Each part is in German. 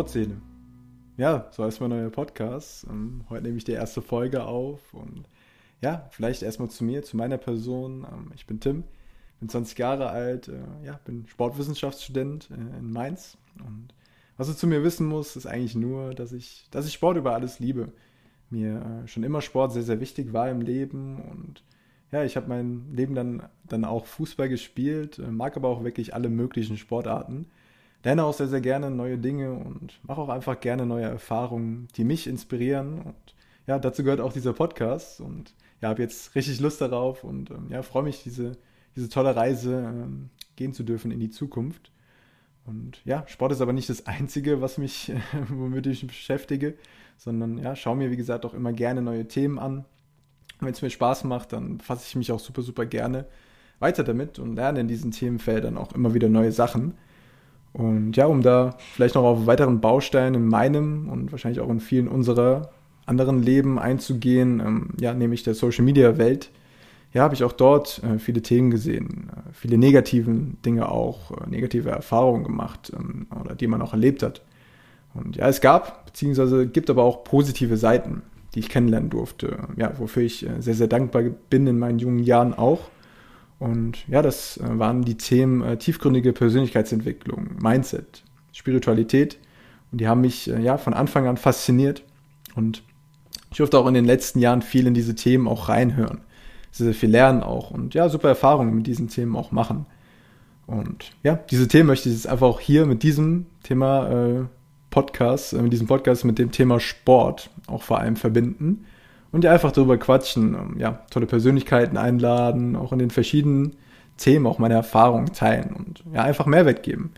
Sportseele. Ja, so heißt mein neuer Podcast. Ähm, heute nehme ich die erste Folge auf und ja, vielleicht erstmal zu mir, zu meiner Person. Ähm, ich bin Tim, bin 20 Jahre alt, äh, ja, bin Sportwissenschaftsstudent äh, in Mainz und was du zu mir wissen musst, ist eigentlich nur, dass ich, dass ich Sport über alles liebe. Mir äh, schon immer Sport sehr, sehr wichtig war im Leben und ja, ich habe mein Leben dann, dann auch Fußball gespielt, mag aber auch wirklich alle möglichen Sportarten lerne auch sehr, sehr gerne neue Dinge und mache auch einfach gerne neue Erfahrungen, die mich inspirieren. Und ja, dazu gehört auch dieser Podcast. Und ja, habe jetzt richtig Lust darauf und ähm, ja, freue mich, diese, diese tolle Reise ähm, gehen zu dürfen in die Zukunft. Und ja, Sport ist aber nicht das Einzige, was mich, womit ich mich beschäftige, sondern ja, schaue mir, wie gesagt, auch immer gerne neue Themen an. Wenn es mir Spaß macht, dann fasse ich mich auch super, super gerne weiter damit und lerne in diesen Themenfeldern auch immer wieder neue Sachen. Und ja, um da vielleicht noch auf weiteren Bausteinen in meinem und wahrscheinlich auch in vielen unserer anderen Leben einzugehen, ähm, ja, nämlich der Social Media Welt, ja, habe ich auch dort äh, viele Themen gesehen, äh, viele negativen Dinge auch, äh, negative Erfahrungen gemacht ähm, oder die man auch erlebt hat. Und ja, es gab, beziehungsweise gibt aber auch positive Seiten, die ich kennenlernen durfte, ja, wofür ich äh, sehr, sehr dankbar bin in meinen jungen Jahren auch. Und ja, das äh, waren die Themen äh, tiefgründige Persönlichkeitsentwicklung, Mindset, Spiritualität. Und die haben mich äh, ja von Anfang an fasziniert. Und ich durfte auch in den letzten Jahren viel in diese Themen auch reinhören. Sehr, sehr viel lernen auch. Und ja, super Erfahrungen mit diesen Themen auch machen. Und ja, diese Themen möchte ich jetzt einfach auch hier mit diesem Thema äh, Podcast, äh, mit diesem Podcast mit dem Thema Sport auch vor allem verbinden und ja einfach darüber quatschen, ähm, ja, tolle Persönlichkeiten einladen, auch in den verschiedenen Themen auch meine Erfahrungen teilen und ja, einfach Mehrwert geben.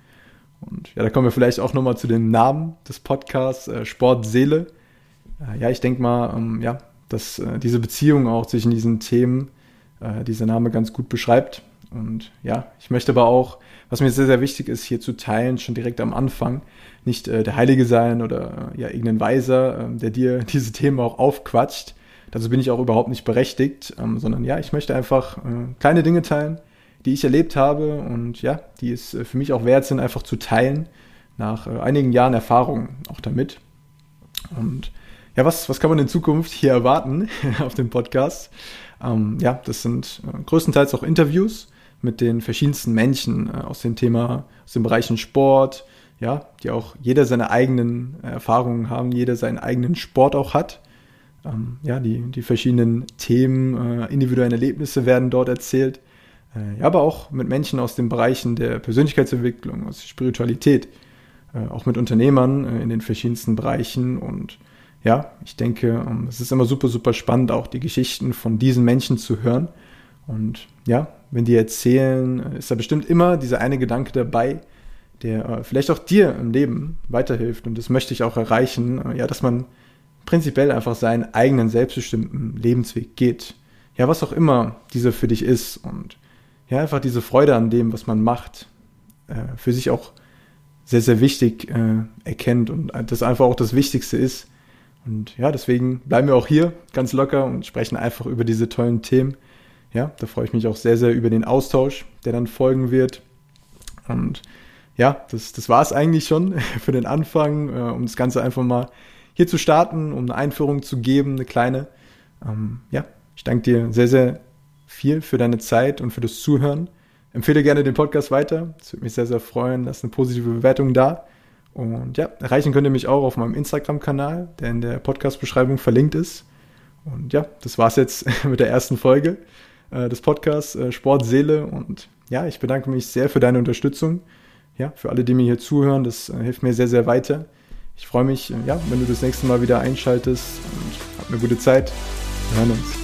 Und ja, da kommen wir vielleicht auch nochmal zu dem Namen des Podcasts, äh, Sportseele. Äh, ja, ich denke mal, ähm, ja, dass äh, diese Beziehung auch zwischen diesen Themen äh, dieser Name ganz gut beschreibt. Und ja, ich möchte aber auch, was mir sehr, sehr wichtig ist, hier zu teilen, schon direkt am Anfang, nicht äh, der Heilige sein oder äh, ja, irgendein Weiser, äh, der dir diese Themen auch aufquatscht, Dazu bin ich auch überhaupt nicht berechtigt, ähm, sondern ja, ich möchte einfach äh, kleine Dinge teilen, die ich erlebt habe und ja, die es äh, für mich auch wert sind, einfach zu teilen, nach äh, einigen Jahren Erfahrung auch damit. Und ja, was, was kann man in Zukunft hier erwarten auf dem Podcast? Ähm, ja, das sind äh, größtenteils auch Interviews mit den verschiedensten Menschen äh, aus dem Thema, aus den Bereichen Sport, ja, die auch jeder seine eigenen Erfahrungen haben, jeder seinen eigenen Sport auch hat ähm, ja, die, die verschiedenen Themen, äh, individuellen Erlebnisse werden dort erzählt. Äh, aber auch mit Menschen aus den Bereichen der Persönlichkeitsentwicklung, aus Spiritualität, äh, auch mit Unternehmern äh, in den verschiedensten Bereichen. Und ja, ich denke, ähm, es ist immer super, super spannend, auch die Geschichten von diesen Menschen zu hören. Und ja, wenn die erzählen, äh, ist da bestimmt immer dieser eine Gedanke dabei, der äh, vielleicht auch dir im Leben weiterhilft. Und das möchte ich auch erreichen, ja, dass man prinzipiell einfach seinen eigenen selbstbestimmten Lebensweg geht. Ja, was auch immer dieser für dich ist und ja, einfach diese Freude an dem, was man macht, äh, für sich auch sehr, sehr wichtig äh, erkennt und das einfach auch das Wichtigste ist. Und ja, deswegen bleiben wir auch hier ganz locker und sprechen einfach über diese tollen Themen. Ja, da freue ich mich auch sehr, sehr über den Austausch, der dann folgen wird. Und ja, das, das war es eigentlich schon für den Anfang, äh, um das Ganze einfach mal hier zu starten, um eine Einführung zu geben, eine kleine. Ähm, ja, ich danke dir sehr, sehr viel für deine Zeit und für das Zuhören. Empfehle gerne den Podcast weiter. Das würde mich sehr, sehr freuen. Lass eine positive Bewertung da. Und ja, erreichen könnt ihr mich auch auf meinem Instagram-Kanal, der in der Podcast-Beschreibung verlinkt ist. Und ja, das war's jetzt mit der ersten Folge äh, des Podcasts äh, Sport, Seele. Und ja, ich bedanke mich sehr für deine Unterstützung. Ja, für alle, die mir hier zuhören, das äh, hilft mir sehr, sehr weiter. Ich freue mich, ja, wenn du das nächste Mal wieder einschaltest und hab eine gute Zeit. Wir hören uns.